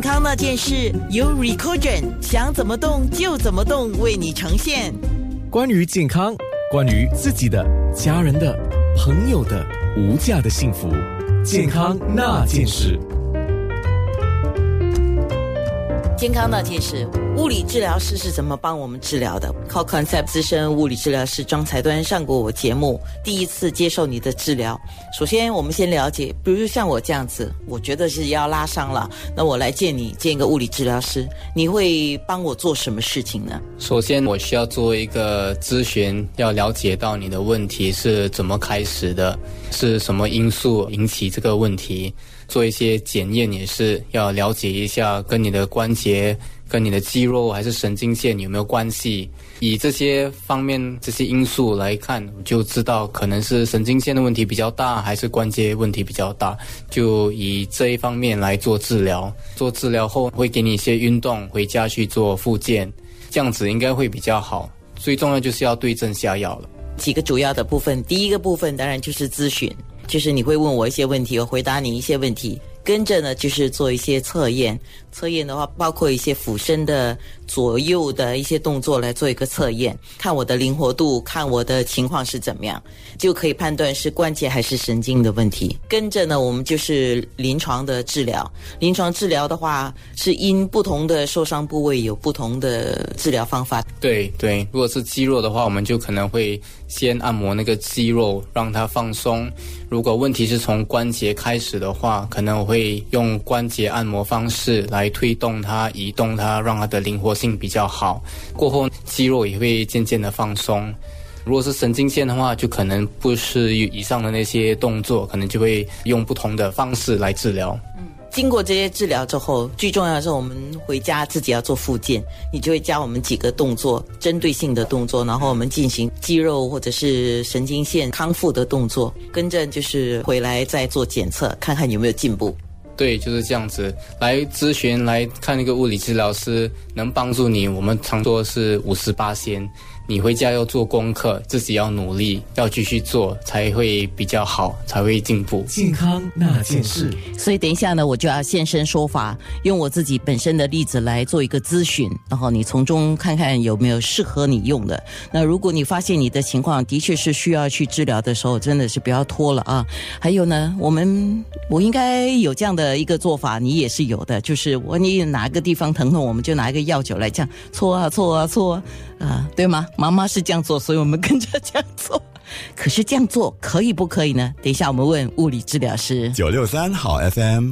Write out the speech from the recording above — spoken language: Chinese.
康那件事，由 Recordion 想怎么动就怎么动为你呈现。关于健康，关于自己的、家人的、朋友的无价的幸福，健康那件事。健康那件事，物理治疗师是怎么帮我们治疗的？靠 Concept 资深物理治疗师张才端上过我节目，第一次接受你的治疗。首先，我们先了解，比如像我这样子，我觉得是腰拉伤了，那我来见你，见一个物理治疗师，你会帮我做什么事情呢？首先，我需要做一个咨询，要了解到你的问题是怎么开始的，是什么因素引起这个问题。做一些检验也是要了解一下，跟你的关节、跟你的肌肉还是神经线有没有关系。以这些方面、这些因素来看，就知道可能是神经线的问题比较大，还是关节问题比较大。就以这一方面来做治疗。做治疗后会给你一些运动，回家去做复健，这样子应该会比较好。最重要就是要对症下药了。几个主要的部分，第一个部分当然就是咨询。就是你会问我一些问题，我回答你一些问题，跟着呢就是做一些测验。测验的话，包括一些俯身的左右的一些动作来做一个测验，看我的灵活度，看我的情况是怎么样，就可以判断是关节还是神经的问题。跟着呢，我们就是临床的治疗。临床治疗的话，是因不同的受伤部位有不同的治疗方法。对对，如果是肌肉的话，我们就可能会先按摩那个肌肉，让它放松。如果问题是从关节开始的话，可能我会用关节按摩方式来。推动它、移动它，让它的灵活性比较好。过后肌肉也会渐渐的放松。如果是神经线的话，就可能不是以上的那些动作，可能就会用不同的方式来治疗。嗯，经过这些治疗之后，最重要的是我们回家自己要做复健，你就会教我们几个动作，针对性的动作，然后我们进行肌肉或者是神经线康复的动作，跟着就是回来再做检测，看看有没有进步。对，就是这样子来咨询来看一个物理治疗师，能帮助你。我们常说是五十八先。你回家要做功课，自己要努力，要继续做，才会比较好，才会进步。健康那件事。所以等一下呢，我就要现身说法，用我自己本身的例子来做一个咨询，然后你从中看看有没有适合你用的。那如果你发现你的情况的确是需要去治疗的时候，真的是不要拖了啊。还有呢，我们我应该有这样的一个做法，你也是有的，就是我你哪个地方疼痛，我们就拿一个药酒来这样搓啊搓啊搓啊，对吗？妈妈是这样做，所以我们跟着这样做。可是这样做可以不可以呢？等一下我们问物理治疗师。九六三好 FM。